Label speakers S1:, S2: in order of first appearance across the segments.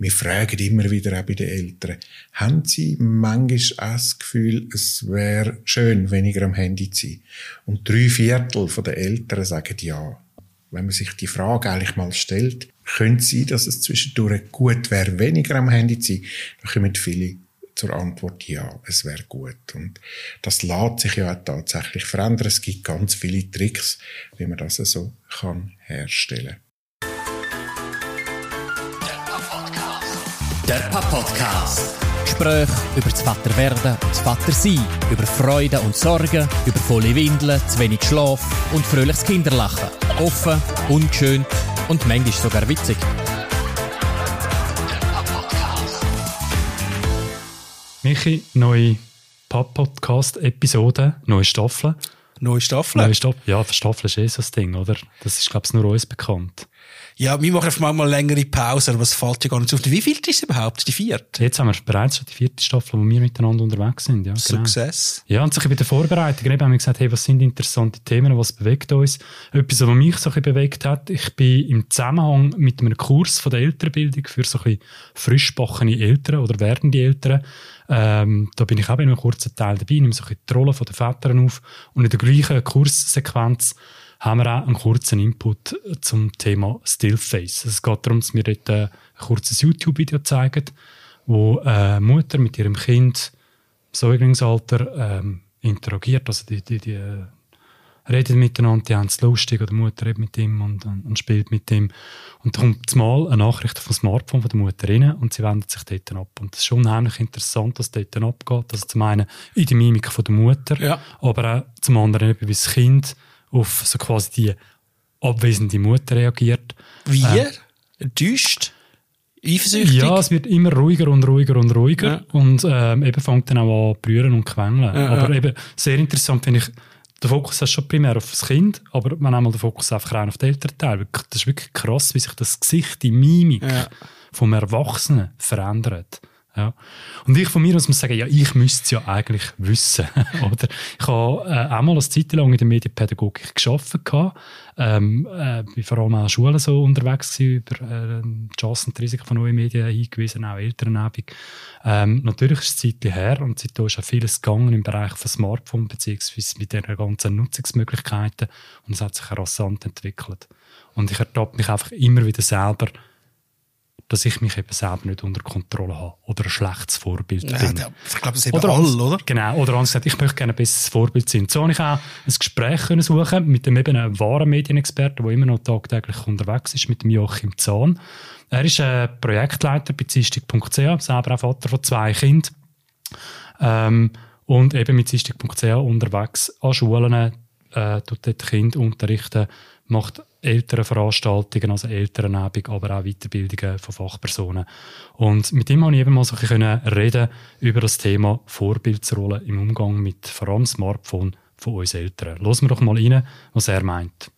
S1: wir fragen immer wieder auch bei den Eltern, haben sie manchmal auch das Gefühl, es wäre schön, weniger am Handy zu sein? Und drei Viertel der Eltern sagen ja. Wenn man sich die Frage eigentlich mal stellt, könnte es sein, dass es zwischendurch gut wäre, weniger am Handy zu sein, dann kommen viele zur Antwort, ja, es wäre gut. Und das lässt sich ja auch tatsächlich verändern. Es gibt ganz viele Tricks, wie man das so kann herstellen
S2: Der Papa-Podcast. Gespräche über das Vaterwerden und das Vatersein, über Freude und Sorgen, über volle Windeln, zu wenig Schlaf und fröhliches Kinderlachen. Offen, ungeschönt und manchmal sogar witzig.
S3: Michi, neue Pub-Podcast-Episode, neue Staffel.
S4: Neue Staffel?
S3: Neue Staffel. Ja, Staffel ist eh so das Ding, oder? Das ist, glaube ich, nur uns bekannt.
S4: Ja, wir machen einfach mal eine längere Pause, aber es fällt ja gar nicht auf. Wie viel ist es überhaupt? Die vierte?
S3: Jetzt haben wir bereits schon die vierte Staffel, wo wir miteinander unterwegs sind. Ja,
S4: genau. Success.
S3: Ja, und so bei der Vorbereitung eben haben wir gesagt, hey, was sind interessante Themen, was bewegt uns? Etwas, was mich so ein bewegt hat, ich bin im Zusammenhang mit einem Kurs von der Elternbildung für so ein bisschen frischbachene Eltern oder werdende Eltern, ähm, da bin ich auch in einem kurzen Teil dabei, nehme so ein die Rolle der Väter auf und in der gleichen Kurssequenz haben wir auch einen kurzen Input zum Thema Stillface. Es geht darum, dass wir dort ein kurzes YouTube-Video zeigen, wo eine Mutter mit ihrem Kind im Säuglingsalter ähm, interagiert. Also die, die, die äh, reden miteinander, die haben es lustig, oder die Mutter redet mit ihm und, und, und spielt mit ihm. Und da kommt mal eine Nachricht vom Smartphone von der Mutter rein und sie wendet sich dort ab. Und das ist unheimlich interessant, was dort abgeht. Also zum einen in der Mimik von der Mutter,
S4: ja.
S3: aber auch zum anderen wie das Kind auf so quasi die abwesende Mutter reagiert.
S4: Wie? Äh, Enttäuscht? Eifersüchtig?
S3: Ja, es wird immer ruhiger und ruhiger und ruhiger ja. und ähm, eben fängt dann auch an brüren und quengeln. Ja, aber ja. eben sehr interessant finde ich, der Fokus ist schon primär auf das Kind, aber man einmal den Fokus einfach rein auf den Elternteil. Das ist wirklich krass, wie sich das Gesicht, die Mimik vom Erwachsenen verändert. Ja. Und ich von mir aus muss sagen, ja, ich müsste es ja eigentlich wissen. oder? Ich habe äh, auch mal eine Zeit lang in der Medienpädagogik gearbeitet. Ähm, äh, vor allem an Schulen so unterwegs über äh, Chancen und Risiken von neuen Medien hingewiesen, auch Elternabend. Ähm, natürlich ist es Zeit her und seitdem ist auch vieles gegangen im Bereich von Smartphone beziehungsweise mit den ganzen Nutzungsmöglichkeiten und es hat sich rasant entwickelt. Und ich ertappe mich einfach immer wieder selber, dass ich mich eben selber nicht unter Kontrolle habe oder ein schlechtes Vorbild
S4: ja,
S3: bin.
S4: ich glaube, das ist oder alle, oder?
S3: Genau, oder anders gesagt, ich möchte gerne ein besseres Vorbild sein. So habe ich auch ein Gespräch können suchen mit dem eben einem wahren Medienexperten, der immer noch tagtäglich unterwegs ist, mit dem Joachim Zahn. Er ist ein Projektleiter bei zistig.ch, selber auch Vater von zwei Kindern. Ähm, und eben mit zistig.ch unterwegs an Schulen, äh, tut dort Kinder unterrichten, macht ältere Veranstaltungen, also Elternabend, aber auch Weiterbildungen von Fachpersonen. Und mit ihm konnte ich eben mal so ein bisschen reden über das Thema Vorbildsrolle im Umgang mit vor allem Smartphone von uns Eltern. Hören wir doch mal rein, was er meint.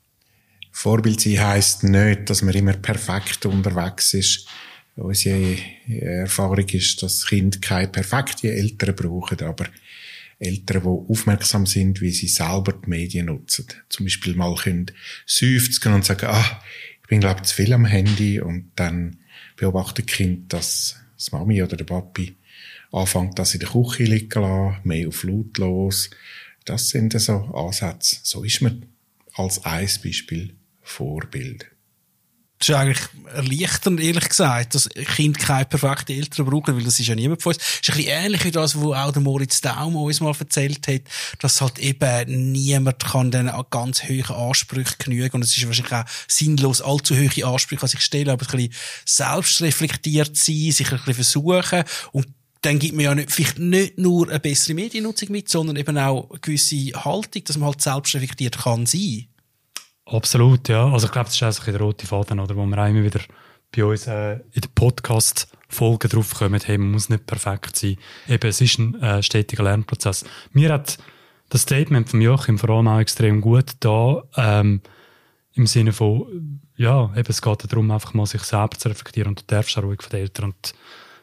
S1: Vorbild sein heisst nicht, dass man immer perfekt unterwegs ist. Unsere Erfahrung ist, dass Kinder keine perfekten Eltern brauchen, aber Eltern, die aufmerksam sind, wie sie selber die Medien nutzen. Zum Beispiel mal können seufzen und sagen, ah, ich bin, glaube zu viel am Handy und dann beobachtet das Kind, dass das Mami oder der Papi anfängt, das in der Küche liegen lassen, mehr auf laut los. Das sind so Ansätze. So ist man als ein Beispiel Vorbild.
S4: Das ist eigentlich erleichternd, ehrlich gesagt, dass Kinder keine perfekten Eltern brauchen, weil das ist ja niemand von uns. Das ist ein bisschen ähnlich wie das, was auch der Moritz Daum uns mal erzählt hat, dass halt eben niemand kann den ganz hohen Ansprüchen genügen und es ist wahrscheinlich auch sinnlos, allzu hohe Ansprüche an sich stellen, aber ein bisschen selbstreflektiert sein, sich ein bisschen versuchen und dann gibt man ja nicht, vielleicht nicht nur eine bessere Mediennutzung mit, sondern eben auch eine gewisse Haltung, dass man halt selbstreflektiert kann sein.
S3: Absolut, ja. Also ich glaube, das ist auch ein der rote Faden, oder, wo wir auch immer wieder bei uns äh, in den Podcast-Folgen draufkommen, hey, man muss nicht perfekt sein. Eben, es ist ein äh, stetiger Lernprozess. Mir hat das Statement von Joachim vor allem auch extrem gut da, ähm, im Sinne von, ja, eben, es geht darum, einfach mal sich selber zu reflektieren und du darfst auch ruhig von den Eltern und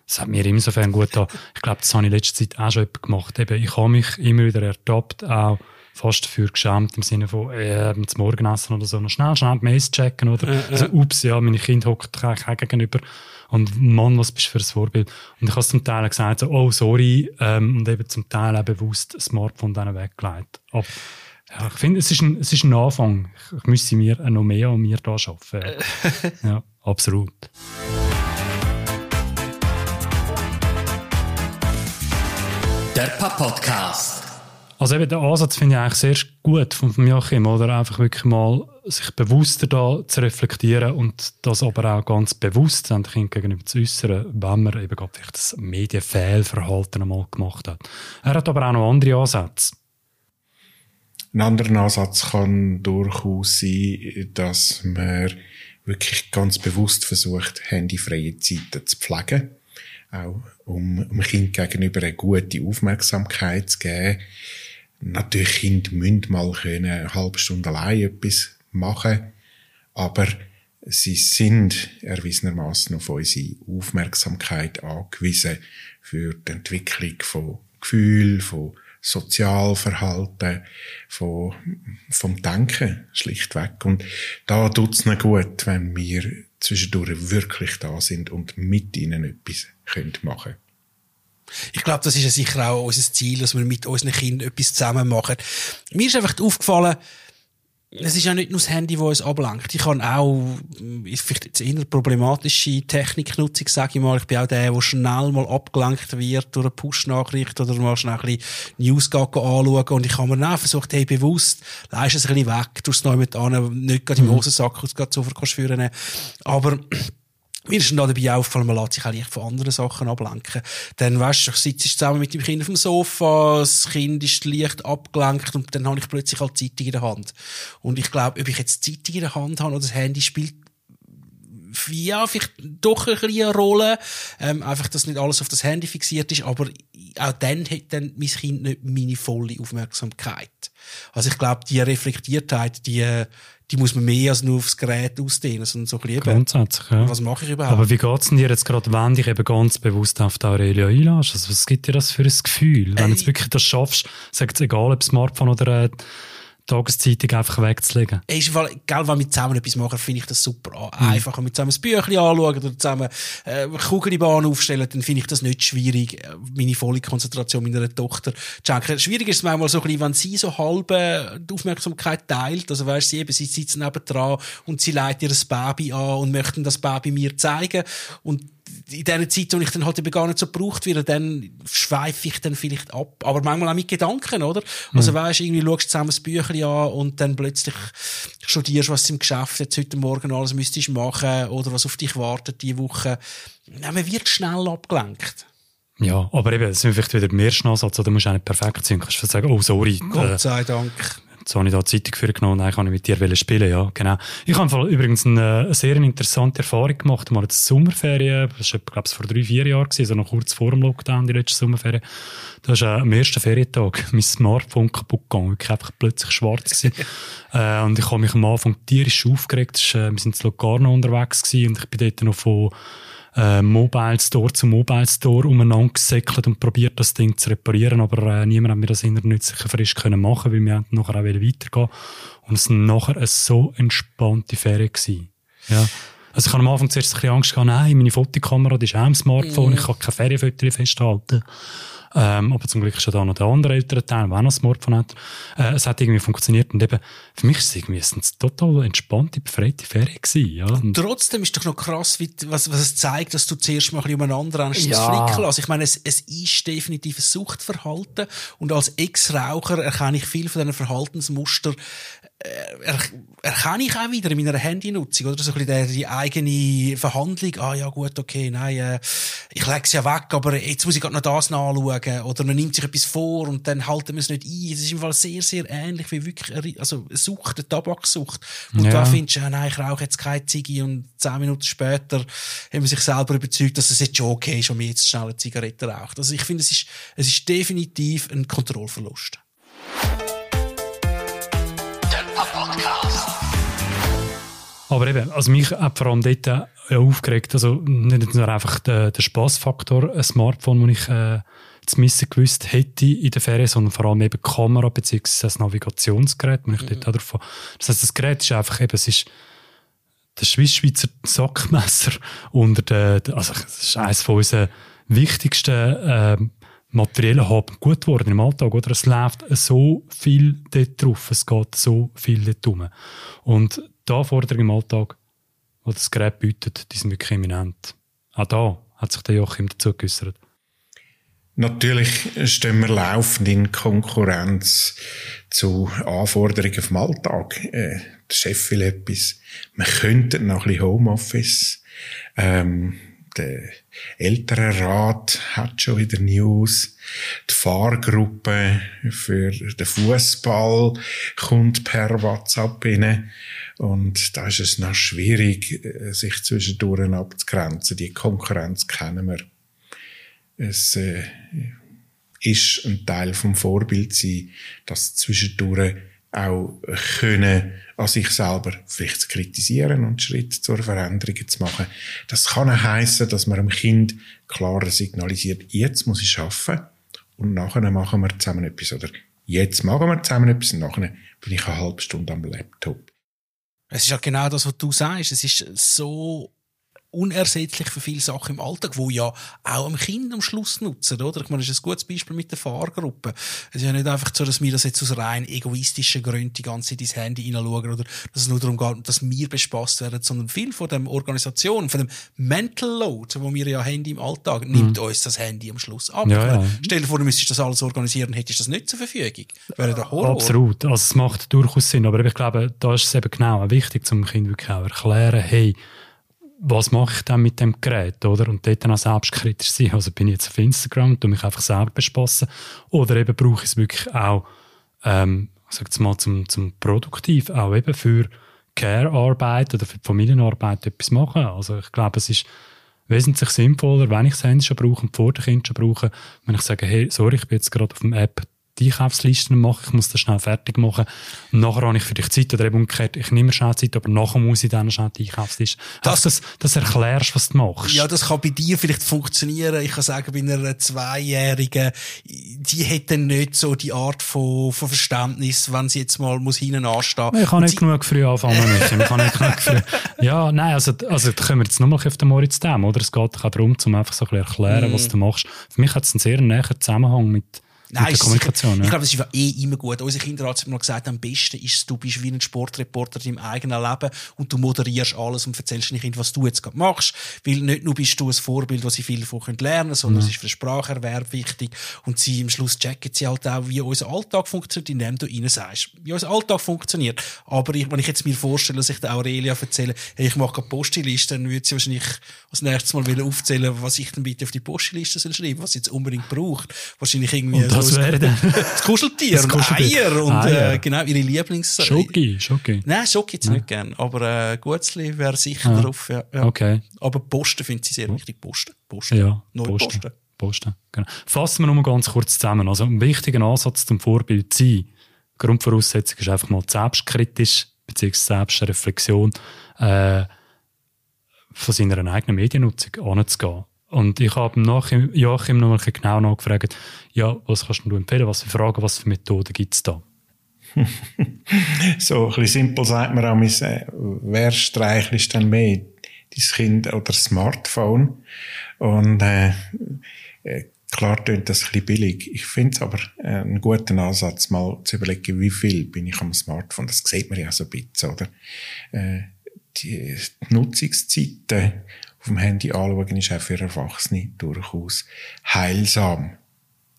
S3: das hat mir insofern gut da. Ich glaube, das habe ich in letzter Zeit auch schon gemacht. Eben, ich habe mich immer wieder ertappt, auch fast dafür geschämt, im Sinne von, äh, zum Morgenessen oder so, noch schnell, schnell die Mails checken, oder? Äh, äh. Also, ups, ja, meine hocken eigentlich auch gegenüber. Und Mann, was bist du für ein Vorbild? Und ich habe zum Teil gesagt, so, oh, sorry, ähm, und eben zum Teil auch bewusst das Smartphone dann weggelegt. Aber ja, ich finde, es ist ein, es ist ein Anfang. Ich, ich müsste mir noch mehr an mir da arbeiten. ja, absolut.
S2: Der Papa-Podcast.
S3: Also eben der Ansatz finde ich eigentlich sehr gut von Joachim, oder? Einfach wirklich mal sich bewusster da zu reflektieren und das aber auch ganz bewusst den Kind gegenüber zu äußern, wenn man eben gerade vielleicht das Medienfehlverhalten einmal gemacht hat. Er hat aber auch noch andere Ansätze.
S1: Ein anderer Ansatz kann durchaus sein, dass man wirklich ganz bewusst versucht, handyfreie Zeiten zu pflegen. Auch um dem Kind gegenüber eine gute Aufmerksamkeit zu geben. Natürlich, Kinder müssen mal können, eine halbe Stunde allein etwas machen, aber sie sind erwiesenermaßen auf unsere Aufmerksamkeit angewiesen für die Entwicklung von Gefühlen, von Sozialverhalten, von, vom Denken, schlichtweg. Und da tut's es gut, wenn wir zwischendurch wirklich da sind und mit ihnen etwas können machen
S4: ich glaube, das ist ja sicher auch unser Ziel, dass wir mit unseren Kindern etwas zusammen machen. Mir ist einfach aufgefallen, es ist ja nicht nur das Handy, das uns ablenkt. Ich kann auch, vielleicht jetzt eher problematische Techniknutzung, sage ich mal. Ich bin auch der, der schnell mal abgelenkt wird durch eine Push-Nachricht oder mal schnell ein bisschen News anschauen. Und ich habe mir auch versucht, hey, bewusst, leist es ein bisschen weg, tust es noch mit an, nicht gerade im mhm. Hosensack, es gerade so führen. Aber, mir ist dann dabei aufgefallen, man lässt sich auch leicht von anderen Sachen ablenken. Dann, weißt du, ich sitze zusammen mit dem Kind auf dem Sofa, das Kind ist leicht abgelenkt und dann habe ich plötzlich halt Zeitung in der Hand. Und ich glaube, ob ich jetzt Zeitung in der Hand habe oder das Handy spielt ja, vielleicht doch ein bisschen eine Rolle. Ähm, einfach, dass nicht alles auf das Handy fixiert ist, aber auch dann hat dann mein Kind nicht meine volle Aufmerksamkeit. Also ich glaube, die Reflektiertheit, die, die muss man mehr als nur aufs Gerät ausdehnen, sondern so ein bisschen
S3: Grundsätzlich, ja.
S4: Was mache ich überhaupt?
S3: Aber wie geht's denn dir jetzt gerade, wenn dich eben ganz bewusst auf die Aurelia einlässt? Also was gibt dir das für ein Gefühl? Wenn du jetzt wirklich das schaffst, sagt es egal, ob Smartphone oder äh, Tageszeitung einfach wegzulegen.
S4: Ist im Fall, gell, wenn wir zusammen etwas machen, finde ich das super. Mhm. Einfach, wenn wir zusammen ein Büchlein anschauen oder zusammen äh, Kugelbahn aufstellen, dann finde ich das nicht schwierig, äh, meine volle Konzentration meiner Tochter zu schenken. Schwierig ist es manchmal so ein bisschen, wenn sie so halb äh, die Aufmerksamkeit teilt. Also weißt, sie eben, sie sitzt neben dran und sie leitet ihr Baby an und möchten das Baby mir zeigen und in der Zeit, wo ich dann halt eben gar nicht so gebraucht werde, dann schweife ich dann vielleicht ab. Aber manchmal auch mit Gedanken, oder? Also mhm. weißt, irgendwie schaust du zusammen das Büchlein an und dann plötzlich studierst, was im Geschäft jetzt heute Morgen alles müsstest machen oder was auf dich wartet diese Woche. Ja, man wird schnell abgelenkt.
S3: Ja, aber eben, es sind vielleicht wieder mehr Ansatz, oder musst du auch nicht perfekt sein. Du kannst sagen, oh, sorry.
S4: Gott sei Dank.
S3: Jetzt habe ich da Zeitung für genommen, nein, kann ich mit dir spielen, ja, genau. Ich habe übrigens eine, eine, sehr interessante Erfahrung gemacht, mal jetzt Sommerferien, das war, glaube ich, vor drei, vier Jahren also noch kurz vor dem Lockdown, die letzte Sommerferien. Da war äh, am ersten Ferientag mein Smartphone kaputt gegangen, wirklich einfach plötzlich schwarz gewesen. äh, und ich habe mich am Anfang tierisch aufgeregt, ist, äh, wir sind in Locarno unterwegs gewesen und ich bin dort noch von äh, Mobile Store zu Mobile Store umeinander gesäckelt und probiert, das Ding zu reparieren, aber äh, niemand hat mir das Internet sicher frisch können machen, weil wir nachher auch weitergehen und es war nachher eine so entspannte Ferien gewesen. Ja. Also ich habe am Anfang zuerst ein bisschen Angst gehabt, nein, meine Fotokamera, die ist auch im Smartphone, mm. ich kann keine Ferienfotos festhalten. Ähm, aber zum Glück ist ja da noch der andere ältere Teil, der auch noch ein Smartphone hat. Äh, es hat irgendwie funktioniert. Und eben, für mich ist es irgendwie eine total entspannte, befreite Ferien gewesen, ja. Und
S4: trotzdem ist doch noch krass, wie, was, was es zeigt, dass du zuerst mal ein bisschen umeinander rennst, ja. das Also ich meine, es, es ist definitiv ein Suchtverhalten. Und als Ex-Raucher erkenne ich viel von diesen Verhaltensmuster, äh, erkenne ich auch wieder in meiner Handynutzung, oder? So ein bisschen die eigene Verhandlung. Ah, ja, gut, okay, nein, äh, ich lege es ja weg, aber jetzt muss ich gerade noch das nachschauen. Oder man nimmt sich etwas vor und dann halten wir es nicht ein. Es ist im Fall sehr, sehr ähnlich wie wirklich, eine, also Sucht, eine Tabaksucht. Und ja. da findest du, ja, nein, ich rauche jetzt keine Ziege und zehn Minuten später haben wir sich selber überzeugt, dass es jetzt schon okay ist, wenn man jetzt schnell eine Zigarette raucht. Also ich finde, es ist, es ist definitiv ein Kontrollverlust.
S3: Aber eben, also mich hat vor allem dort äh, aufgeregt, also nicht nur einfach der, der Spaßfaktor, ein Smartphone, das ich äh, zu missen gewusst hätte in der Ferien, sondern vor allem eben die Kamera bzw. das Navigationsgerät, wenn ich mhm. dort auch drauf Das heißt, das Gerät ist einfach eben, es ist das Schweizer Sackmesser unter den, also das ist eines von unseren wichtigsten äh, materiellen Haben gut geworden im Alltag, oder? Es läuft so viel dort drauf, es geht so viel dort rum. Und die Anforderungen im Alltag, die das Gerät bietet, die sind wirklich eminent. Auch da hat sich der Joachim dazu geäußert.
S1: Natürlich stehen wir laufend in Konkurrenz zu Anforderungen vom Alltag. Äh, der Chef will etwas. Wir könnten noch ein bisschen Homeoffice. Ähm, der Elternrat hat schon wieder News. Die Fahrgruppe für den Fußball kommt per WhatsApp rein. Und da ist es noch schwierig, äh, sich zwischendurch abzugrenzen. Die Konkurrenz kennen wir. Es äh, ist ein Teil vom Vorbild sein, dass zwischendurch auch können, an sich selber vielleicht zu kritisieren und Schritt zur Veränderung zu machen. Das kann heissen, dass man dem Kind klarer signalisiert, jetzt muss ich schaffen und nachher machen wir zusammen etwas oder jetzt machen wir zusammen etwas und nachher bin ich eine halbe Stunde am Laptop.
S4: Es ist ja genau das, was du sagst. Es ist so unersetzlich für viele Sachen im Alltag, wo ja auch am Kind am Schluss nutzen, oder? Ich meine, das ist ein gutes Beispiel mit der Fahrgruppe. Es ist ja nicht einfach so, dass wir das jetzt aus rein egoistischen Gründen die ganze Zeit ins Handy hineinschauen oder dass es nur darum geht, dass wir bespaßt werden, sondern viel von der Organisation, von dem Mental Load, wo wir ja haben im Alltag, mhm. nimmt uns das Handy am Schluss ab.
S3: Ja, ja.
S4: Stell dir vor, du müsstest das alles organisieren, hättest das nicht zur Verfügung. Wäre der Horror.
S3: Absolut. Also es macht durchaus Sinn, aber ich glaube, da ist es eben genau wichtig, zum Kind wirklich auch erklären, hey, was mache ich dann mit dem Gerät, oder? Und dort dann auch selbstkritisch sein. Also bin ich jetzt auf Instagram und mich einfach selber bespassen. Oder eben brauche ich es wirklich auch, ähm, sag mal, zum, zum produktiv, auch eben für Care-Arbeit oder für die Familienarbeit etwas machen. Also ich glaube, es ist wesentlich sinnvoller, wenn ich das Handy schon brauche und vor dem Kind schon brauche, wenn ich sage, hey, sorry, ich bin jetzt gerade auf dem App die Einkaufslisten machen, ich muss das schnell fertig machen. Und nachher habe ich für dich Zeit oder eben umgekehrt, ich nehme schnell Zeit, aber nachher muss ich dann schnell die Einkaufsliste. Das, das, das erklärst, was du machst.
S4: Ja, das kann bei dir vielleicht funktionieren. Ich kann sagen, bei einer Zweijährigen, die hätte nicht so die Art von, von Verständnis, wenn sie jetzt mal muss hinten anstehen.
S3: Ich kann nicht genug früh anfangen müssen. Ich kann nicht genug früh. Ja, nein, also, also, da können wir jetzt nochmal auf den Moritz dem, oder? Es geht auch darum, um einfach so ein bisschen erklären, mm. was du machst. Für mich hat es einen sehr näheren Zusammenhang mit, Nein, Kommunikation.
S4: Sicher, Ich glaube, das ist eh immer gut. Unsere Kinderarzt hat mir noch gesagt, am besten ist, du bist wie ein Sportreporter im eigenen Leben und du moderierst alles und erzählst den Kindern, was du jetzt gerade machst. Weil nicht nur bist du ein Vorbild, was sie viel davon lernen können, sondern mhm. es ist für den Spracherwerb wichtig. Und sie, im Schluss checken sie halt auch, wie unser Alltag funktioniert, indem du ihnen sagst, wie unser Alltag funktioniert. Aber ich, wenn ich jetzt mir vorstelle, dass ich der Aurelia erzähle, hey, ich mache eine Postliste, dann würde sie wahrscheinlich als nächstes mal aufzählen, was ich dann bitte auf die Postliste soll schreiben, was sie jetzt unbedingt braucht. Wahrscheinlich irgendwie
S3: so wäre dann
S4: das Kuscheltier, das Kuscheltier. Eier und Eier. Äh, genau ihre Lieblings...
S3: Schoki, Schoki.
S4: Nein, Schoki jetzt ja. nicht gern, aber äh, Gutzli wäre sicher ah. drauf. Ja, ja.
S3: Okay.
S4: Aber Posten findet sie sehr wichtig. Posten. Posten.
S3: Ja, Neue Posten. Posten. Posten. Genau. Fassen wir nur ganz kurz zusammen. Also ein wichtiger Ansatz zum Vorbild sein. Grundvoraussetzung ist einfach mal selbstkritisch bzw. Selbstreflexion äh, von seiner eigenen Mediennutzung anzugehen. Und ich habe nach Joachim noch mal genau nachgefragt, ja, was kannst du empfehlen, was für Fragen, was für Methoden gibt es da?
S1: so ein bisschen simpel sagt man auch, äh, wer streichelst denn mehr? Dein Kind oder das Smartphone? Und äh, äh, klar tönt das ein bisschen billig. Ich finde es aber äh, einen guten Ansatz, mal zu überlegen, wie viel bin ich am Smartphone. Das sieht man ja so ein bisschen, oder? Äh, die Nutzungszeiten auf dem Handy anschauen, ist auch für Erwachsene durchaus heilsam.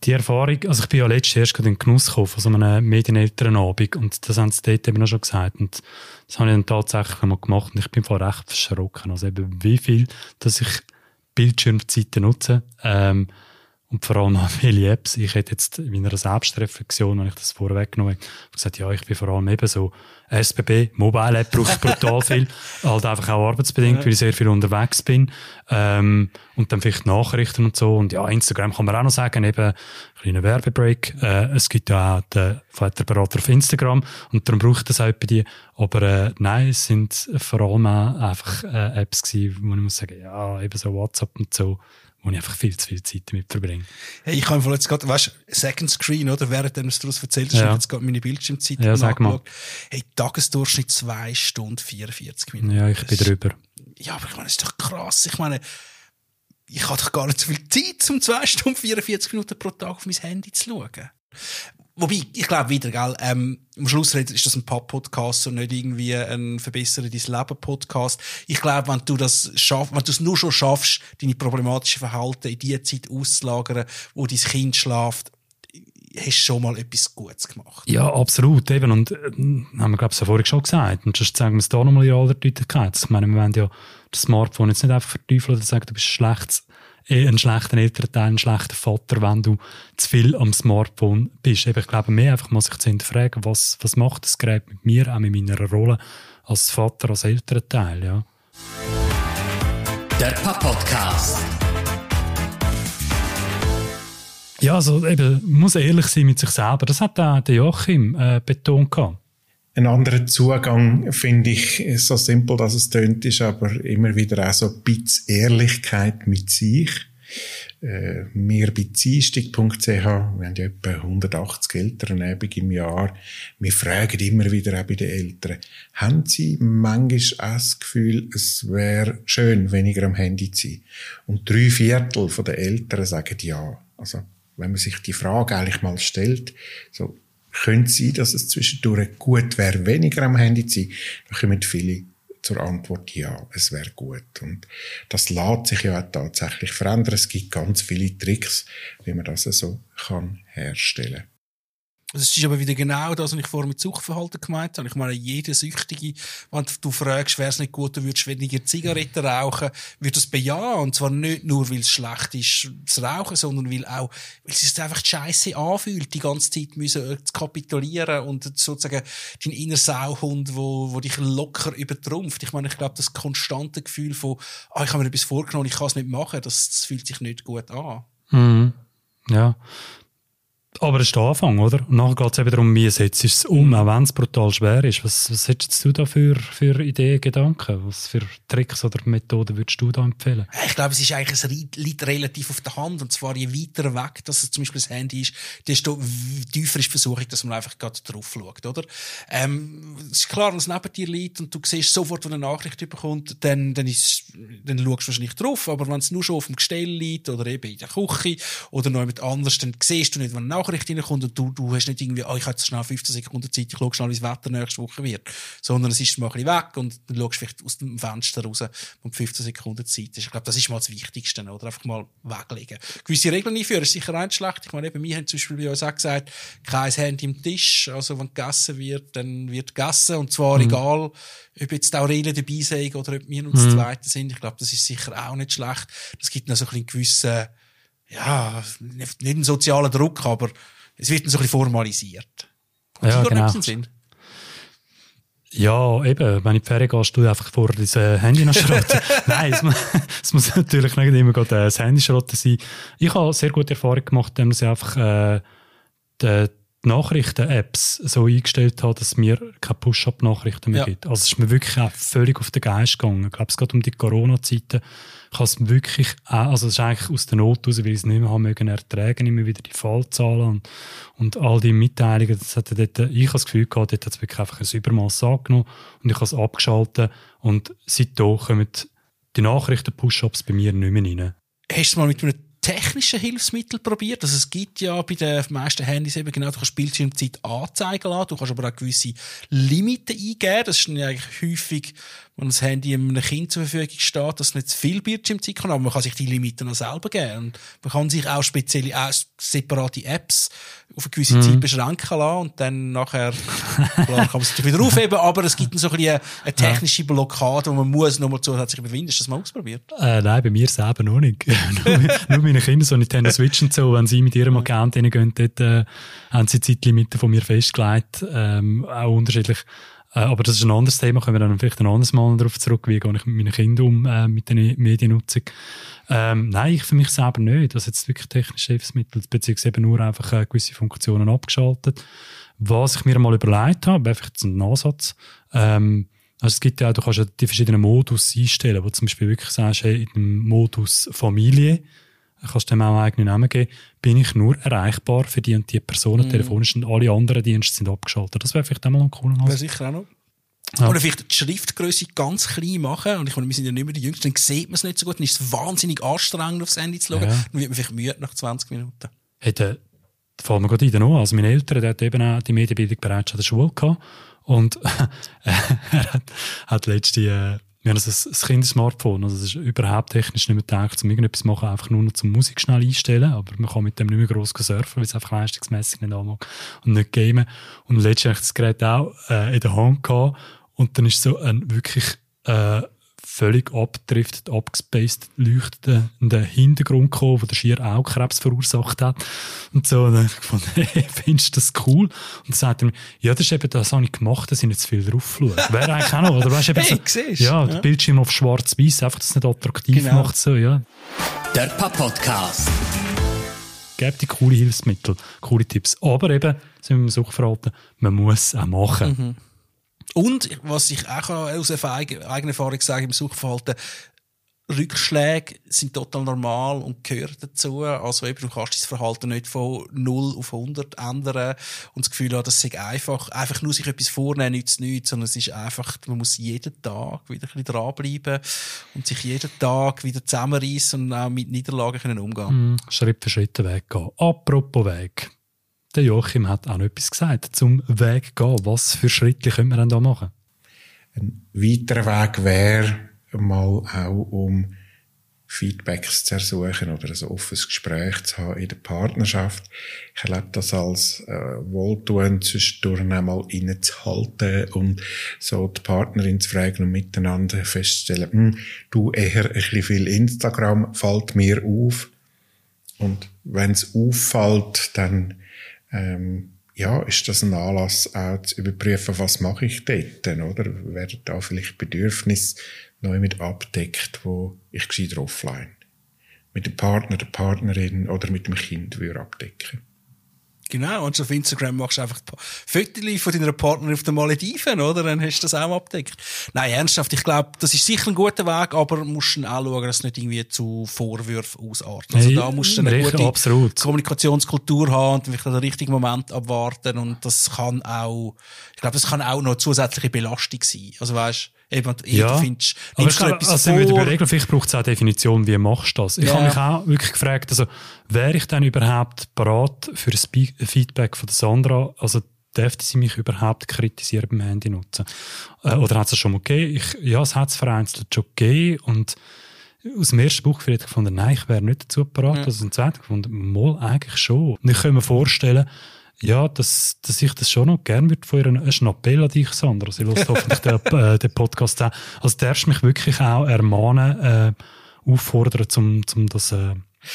S3: Die Erfahrung, also ich bin ja letztes erst gerade in den Genuss gekommen von so einem Medienelternabend und das haben sie dort eben auch schon gesagt und das habe ich dann tatsächlich einmal gemacht und ich bin vor recht verschrocken, also eben wie viel, dass ich Bildschirmzeiten nutze, ähm, und vor allem auch viele Apps. Ich hätte jetzt in meiner Selbstreflexion, wenn ich das vorweggenommen habe, gesagt, ja, ich bin vor allem eben so SBB, Mobile App brauche ich brutal viel. halt einfach auch arbeitsbedingt, ja. weil ich sehr viel unterwegs bin. Ähm, und dann vielleicht Nachrichten und so. Und ja, Instagram kann man auch noch sagen, eben, kleiner Werbebreak. Äh, es gibt ja auch den Vaterberater auf Instagram und darum brauche ich das auch bei dir. Aber äh, nein, es sind vor allem auch einfach äh, Apps gewesen, wo ich muss sagen, ja, eben so WhatsApp und so wo ich einfach viel zu viel Zeit damit verbringe.
S4: Hey, ich habe jetzt gerade, weißt du, Second Screen, oder? Während du es daraus erzählt hast,
S3: Ja.
S4: habe ich jetzt gerade meine Bildschirmzeit
S3: Ja, sag mal.
S4: Hey, Tagesdurchschnitt 2 Stunden 44 Minuten.
S3: Ja, ich bin
S4: Das-
S3: drüber.
S4: Ja, aber ich meine, das ist doch krass. Ich meine, ich habe doch gar nicht so viel Zeit, um 2 Stunden 44 Minuten pro Tag auf mein Handy zu schauen. Wobei, ich glaube wieder, gell, ähm, am Schluss ist das ein Pub-Podcast und nicht irgendwie ein Verbessere dein Leben-Podcast. Ich glaube, wenn du das schaffst, wenn du es nur schon schaffst, deine problematischen Verhalten in die Zeit auszulagern, wo dein Kind schlaft, hast du schon mal etwas Gutes gemacht.
S3: Ja, absolut. Eben. Und äh, haben wir, glaube ich, ja vorhin schon gesagt. Und sonst sagen wir es da nochmal in aller Deutlichkeit. Ich meine, wir wollen ja das Smartphone jetzt nicht einfach verteufeln oder sagen, du bist ein, schlechtes, eh, ein schlechter Elternteil, ein schlechter Vater, wenn du zu viel am Smartphone bist. Eben, ich glaube, mehr einfach mal sich zu hinterfragen, was, was macht das Gerät mit mir, auch mit meiner Rolle als Vater, als Elternteil, ja.
S2: Der Papp-Podcast.
S3: Ja, also eben, man muss ehrlich sein mit sich selber. Das hat auch der Joachim äh, betont gehabt.
S1: Ein anderer Zugang finde ich, so simpel, dass es tönt, ist aber immer wieder auch so ein bisschen Ehrlichkeit mit sich. Äh, wir bei ziestig.ch, wir haben ja etwa 180 Elternabende im Jahr, wir fragen immer wieder auch bei den Eltern, haben sie manchmal auch das Gefühl, es wäre schön, weniger am Handy zu sein? Und drei Viertel den Eltern sagen ja. Also, wenn man sich die Frage eigentlich mal stellt, so, könnte sein, dass es zwischendurch gut wäre, weniger am Handy zu sein, dann kommen viele zur Antwort, ja, es wäre gut. Und das lässt sich ja auch tatsächlich verändern. Es gibt ganz viele Tricks, wie man das so kann herstellen
S4: Das ist aber wieder genau das, was ich vorher mit Suchtverhalten gemeint habe. Ich meine, jeder Süchtige, wenn du fragst, wäre es nicht gut, du würdest weniger Zigaretten rauchen, wird das bejahen. Und zwar nicht nur, weil es schlecht ist, zu rauchen, sondern weil auch, weil es sich einfach scheiße anfühlt, die ganze Zeit müssen äh, zu kapitulieren und sozusagen dein inner Sauhund, wo, wo dich locker übertrumpft. Ich meine, ich glaube, das konstante Gefühl von, ah, ich habe mir etwas vorgenommen, ich kann es nicht machen, das, das fühlt sich nicht gut an.
S3: Mhm. Ja. Aber das ist der Anfang, oder? Und nachher geht es eben darum, wie setzt es um, auch wenn es brutal schwer ist. Was, was hättest du da für, für Ideen, Gedanken? Was für Tricks oder Methoden würdest du da empfehlen?
S4: Ich glaube, es ist eigentlich, es liegt- relativ auf der Hand. Und zwar, je weiter weg, dass es zum Beispiel das Handy ist, desto tiefer ist die Versuchung, dass man einfach gerade drauf schaut, oder? Ähm, es ist klar, wenn es neben dir liegt und du siehst sofort, wenn eine Nachricht bekommt, dann, dann ist, dann schaust du wahrscheinlich drauf. Aber wenn es nur schon auf dem Gestell liegt oder eben in der Küche oder noch jemand anders, dann siehst du nicht, wenn eine Nachricht reinkommt und du, du hast nicht irgendwie, ah, ich habe jetzt schnell 15 Sekunden Zeit, ich schaue schnell, wie das Wetter nächste Woche wird. Sondern es ist mal ein bisschen weg und dann schaust du vielleicht aus dem Fenster raus und 15 Sekunden Zeit ist. Ich glaube, das ist mal das Wichtigste, oder? Einfach mal weglegen. Gewisse Regeln einführen ist sicher nicht schlecht. Ich meine, eben, wir haben zum Beispiel bei uns auch gesagt, kein Handy im Tisch. Also, wenn gegessen wird, dann wird gegessen. Und zwar egal, ob jetzt die Aurelien dabei sind oder ob wir uns mhm. Zweite sind. Ich glaube, das ist sicher auch nicht schlecht. Das gibt noch so ein bisschen gewissen, ja, nicht einen sozialen Druck, aber es wird dann so ein bisschen formalisiert. Kommt
S3: Ja, genau.
S4: Sinn?
S3: Ja, eben, wenn ich in die Ferien gehe, du einfach vor dein äh, Handy noch schrotten. Nein, es, mu- es muss natürlich nicht immer gerade, äh, das Handy schrotten sein. Ich habe sehr gute Erfahrung gemacht, indem ich einfach äh, die Nachrichten-Apps so eingestellt habe, dass es mir keine Push-Up-Nachrichten mehr
S4: Ja.
S3: gibt. Also es ist mir wirklich auch völlig auf den Geist gegangen. Ich glaube, es geht um die Corona-Zeiten. Ich habe es wirklich auch, also es ist eigentlich aus der Not raus, weil ich es nicht mehr haben mögen ertragen, immer wieder die Fallzahlen und, und all die Mitteilungen. Das hat dort, ich habe das Gefühl gehabt, dort hat es wirklich einfach ein Übermaß angenommen und ich habe es abgeschaltet und seitdem kommen die Nachrichten-Push-Ups bei mir nicht mehr rein.
S4: Hast du mal mit einem technischen Hilfsmittel probiert? Also es gibt ja bei den meisten Handys eben genau, du kannst Bildschirmzeit anzeigen lassen, du kannst aber auch gewisse Limiten eingeben. Das ist eigentlich häufig, wenn das Handy einem Kind zur Verfügung steht, dass es nicht zu viel Bildschirmzeit kann, aber man kann sich die Limiten auch selber geben. Und man kann sich auch spezielle, auch separate Apps auf eine gewisse Zeit beschränken lassen und dann nachher, klar, kann man sich wieder aufheben, aber es gibt dann so ein bisschen eine, technische Blockade, wo man muss nochmal zusätzlich überwinden. Du das mal ausprobiert?
S3: Äh, nein, bei mir selber noch nicht. nur, nur meine Kinder, so Nintendo Switch und so, wenn sie mit ihrem Account reingehen, dort äh, haben sie Zeitlimiten von mir festgelegt, ähm, auch unterschiedlich. Äh, aber das ist ein anderes Thema, können wir dann vielleicht ein anderes Mal darauf zurück, wie gehe ich mit meinen Kindern um, äh, mit der Mediennutzung. Ähm, nein, ich für mich selber nicht. Das jetzt wirklich technische Hilfsmittel, beziehungsweise eben nur einfach äh, gewisse Funktionen abgeschaltet. Was ich mir mal überlegt habe, einfach jetzt ein Ansatz, ähm, also es gibt ja auch, du kannst ja die verschiedenen Modus einstellen, wo du zum Beispiel wirklich sagst, hey, in dem Modus Familie kannst dem auch einen eigenen Namen geben, bin ich nur erreichbar für die und die Personen
S4: Mhm.
S3: telefonisch und alle anderen Dienste sind abgeschaltet. Das wäre vielleicht auch mal ein cooler
S4: Wäre sicher auch noch.
S3: Ja.
S4: Oder vielleicht die Schriftgröße ganz klein machen. Und ich meine, wir sind ja nicht mehr die Jüngsten, dann sieht man es nicht so gut. Dann ist es wahnsinnig anstrengend, aufs Handy zu schauen.
S3: Ja.
S4: Dann wird man vielleicht müde nach 20 Minuten.
S3: Hey, da fällt mir gerade in den Ohren. Also meine Eltern, der hat eben auch die Medienbildung bereits an der Schule gehabt. Und er hat, hat letzte, äh, wir haben ein, ein Kindersmartphone. Also es ist überhaupt technisch nicht mehr gedacht, um irgendetwas zu machen, einfach nur noch zum Musik schnell einstellen. Aber man kann mit dem nicht mehr gross surfen, weil es einfach leistungsmässig nicht anmacht. Und nicht gamen. Und letztens hatte ich das Gerät auch äh, in der Hand gehabt. Und dann ist so ein wirklich, äh, völlig abgedriftet, abgespaced, leuchtender Hintergrund gekommen, der schier Augkrebs verursacht hat. Und so, und dann habe ich gefunden, hey, findest du das cool? Und dann sagt er mir, ja, das ist eben, das habe ich gemacht, dass ich nicht zu viel drauf. Wäre eigentlich auch noch, oder weißt du, eben
S4: Hey,
S3: so,
S4: siehst,
S3: ja,
S4: ja.
S3: der Bildschirm auf schwarz-weiß, einfach, dass es nicht attraktiv
S4: Genau.
S3: macht, so, ja.
S2: Der Podcast.
S3: Gebt die coole Hilfsmittel, coole Tipps. Aber eben, sind wir im Suchtverhalten, man muss es auch machen.
S4: Mhm. Und was ich auch aus eigener Erfahrung sage im Suchverhalten, Rückschläge sind total normal und gehören dazu. Also eben, du kannst dein Verhalten nicht von 0 auf 100 ändern und das Gefühl haben, das sei einfach, einfach nur sich etwas vornehmen, nützt nichts, sondern es ist einfach, man muss jeden Tag wieder ein bisschen dranbleiben und sich jeden Tag wieder zusammenreißen und auch mit Niederlagen können umgehen.
S3: Mhm. Schritt für Schritt den Weg gehen. Apropos Weg. Der Joachim hat auch noch etwas gesagt zum Weg gehen. Was für Schritte können wir denn da machen?
S1: Ein weiterer Weg wäre, mal auch um Feedbacks zu ersuchen oder ein offenes Gespräch zu haben in der Partnerschaft. Ich erlebe das als äh, wohltuend, zwischendurch einmal innezuhalten und so die Partnerin zu fragen und miteinander festzustellen, hm, du eher ein bisschen viel Instagram, fällt mir auf. Und wenn es auffällt, dann ähm, ja, ist das ein Anlass, auch zu überprüfen, was mache ich dort, oder? Werden da vielleicht Bedürfnisse neu mit abdeckt, wo ich gescheiter offline mit dem Partner, der Partnerin oder mit dem Kind würde abdecken.
S4: Genau, und auf Instagram machst du einfach Fotos von deiner Partnerin auf den Malediven, oder? Dann hast du das auch abdeckt. Nein, ernsthaft, ich glaube, das ist sicher ein guter Weg, aber du musst dann auch schauen, dass es nicht irgendwie zu Vorwürfen ausartet. Also
S3: Hey,
S4: da musst du eine
S3: richtig,
S4: gute
S3: absolut.
S4: Kommunikationskultur haben und vielleicht den richtigen Moment abwarten und das kann auch, ich glaube, das kann auch noch zusätzliche Belastung sein. Also weißt eben,
S3: Ja,
S4: findest,
S3: Aber
S4: nimmst
S3: ich glaube, also
S4: vor,
S3: überlegen, vielleicht braucht es auch eine Definition, wie machst du das? Ich
S4: Ja.
S3: habe mich auch wirklich gefragt, also, wäre ich denn überhaupt bereit für ein Spe- Feedback von der Sandra? Also, dürfte sie mich überhaupt kritisieren beim Handy nutzen? Äh, oder hat es schon mal gegeben? Ich, ja, es hat es vereinzelt schon gegeben und aus dem ersten Buchgefühl gefunden, nein, ich wäre nicht dazu bereit.
S4: Ja.
S3: Also im zweiten gefunden, mal eigentlich schon. Und ich kann mir vorstellen, ja, dass, dass ich das schon noch gerne würde von ihr, ein Appell an dich, Sandra. Sie hört hoffentlich den, äh, den Podcast auch. Also darfst mich wirklich auch ermahnen, äh, auffordern, zum, zum das, äh,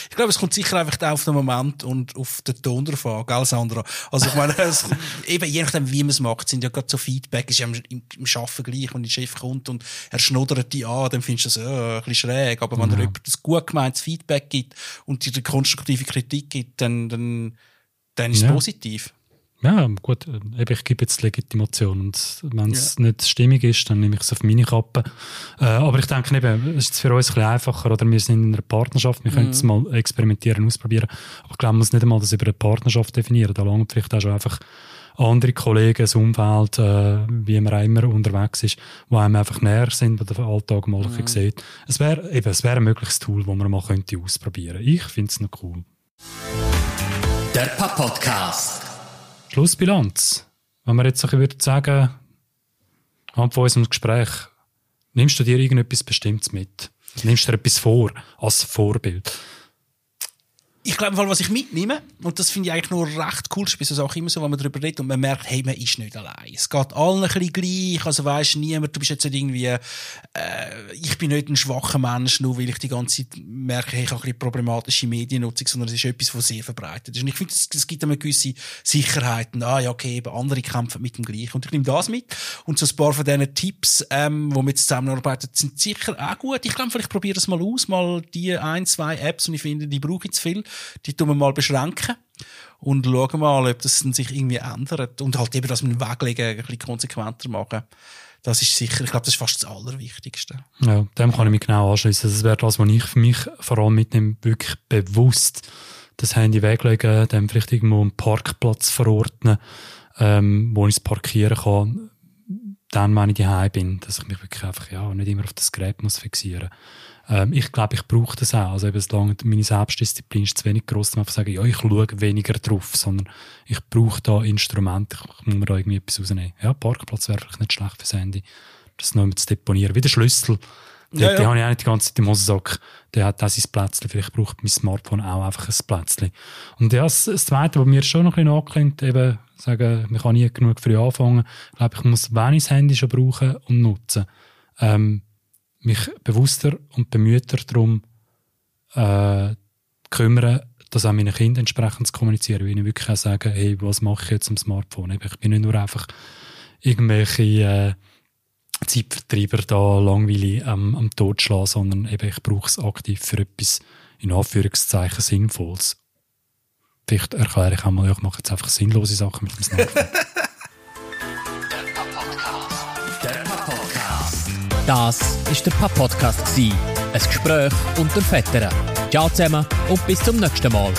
S4: Ich glaube, es kommt sicher einfach auf den Moment und auf den Ton drauf an, gell, Sandra? Also, ich meine, es, eben, je nachdem, wie man es macht, sind ja gerade so Feedback, ist ja im, im, im Arbeiten gleich, wenn der Chef kommt und er schnuddert die an, dann findest du das, äh, ein bisschen schräg. Aber wenn
S3: Ja.
S4: dir jemand das gut gemeintes Feedback gibt und dir konstruktive Kritik gibt, dann, dann, dann ist es
S3: Ja.
S4: positiv.
S3: Ja, gut, äh, ich gebe jetzt Legitimation und wenn es nicht stimmig ist, dann nehme ich es auf meine Kappe. Äh, aber ich denke eben, es ist für uns ein bisschen einfacher, oder wir sind in einer Partnerschaft, wir können es mal experimentieren, ausprobieren, aber ich glaube, man muss nicht einmal das über eine Partnerschaft definieren, da langt vielleicht auch schon einfach andere Kollegen, das Umfeld, äh, wie man auch immer unterwegs ist, die einem einfach näher sind, wo der Alltag mal bisschen sieht. Es wäre eben, es wäre ein mögliches Tool, das man mal könnte ausprobieren. Ich finde es noch cool.
S2: Der Podcast.
S3: Schlussbilanz. Wenn man jetzt ein bisschen sagen, anhand von unserem Gespräch, nimmst du dir irgendetwas Bestimmtes mit? Nimmst du dir etwas vor, als Vorbild?
S4: Ich glaube, was ich mitnehme, und das finde ich eigentlich nur recht cool, ist bei so Sachen immer so, wenn man darüber redet und man merkt, hey, man ist nicht allein. Es geht allen ein bisschen gleich, also weisst niemand, du bist jetzt nicht irgendwie, äh, ich bin nicht ein schwacher Mensch, nur weil ich die ganze Zeit merke, hey, ich habe ein bisschen problematische Mediennutzung, sondern es ist etwas, was sehr verbreitet ist. Und ich finde, es, gibt eine gewisse Sicherheiten, ah ja, okay, eben andere kämpfen mit dem Gleichen. Und ich nehme das mit. Und so ein paar von diesen Tipps, ähm, wo wir zusammenarbeiten, sind sicher auch gut. Ich glaube, vielleicht probiere es mal aus, mal die ein, zwei Apps, und ich finde, die brauche ich zu viel, die tun wir mal beschränken und schauen mal, ob das sich irgendwie ändert. Und halt eben das mit dem Weglegen ein bisschen konsequenter machen. Das ist sicher, ich glaube, das ist fast das Allerwichtigste.
S3: Ja, dem kann ich mich genau anschließen. Das wäre das, was ich für mich vor allem mitnehme, wirklich bewusst das Handy weglegen, dann vielleicht irgendwo einen Parkplatz verordnen, ähm, wo ich es parkieren kann, dann, wenn ich daheim bin, dass ich mich wirklich einfach, ja, nicht immer auf das Gerät muss fixieren ähm, Ich glaube, ich brauche das auch. Also eben, solange meine Selbstdisziplin ist zu wenig groß, um einfach zu sagen, ja, ich schaue weniger drauf, sondern ich brauche da Instrumente, ich muss mir da irgendwie etwas rausnehmen. Ja, Parkplatz wäre vielleicht nicht schlecht fürs Handy, das noch zu deponieren. Wie der Schlüssel. Den, ja, ja. den habe ich auch nicht die ganze Zeit im Hosensack. Der hat auch sein Plätzchen. Vielleicht braucht mein Smartphone auch einfach ein Plätzchen. Und ja, das, das Zweite, was mir schon noch ein bisschen angeklingt, eben sagen, man kann nie genug früh anfangen. Ich glaube, ich muss, wenn ich das Handy schon brauchen und nutzen, ähm, mich bewusster und bemühter darum äh, kümmern, das auch meinen Kindern entsprechend zu kommunizieren, weil ich wirklich auch sagen, hey, was mache ich jetzt am Smartphone? Ich bin nicht nur einfach irgendwelche äh, Zeitvertreiber da langweilig ähm, am Tod schlagen, sondern eben ich brauche es aktiv für etwas in Anführungszeichen Sinnvolles. Vielleicht erkläre ich einmal, ich mache jetzt einfach sinnlose Sachen mit dem Smartphone.
S2: Das ist der Papp-Podcast. Ein Gespräch unter Vettern. Ciao zusammen und bis zum nächsten Mal.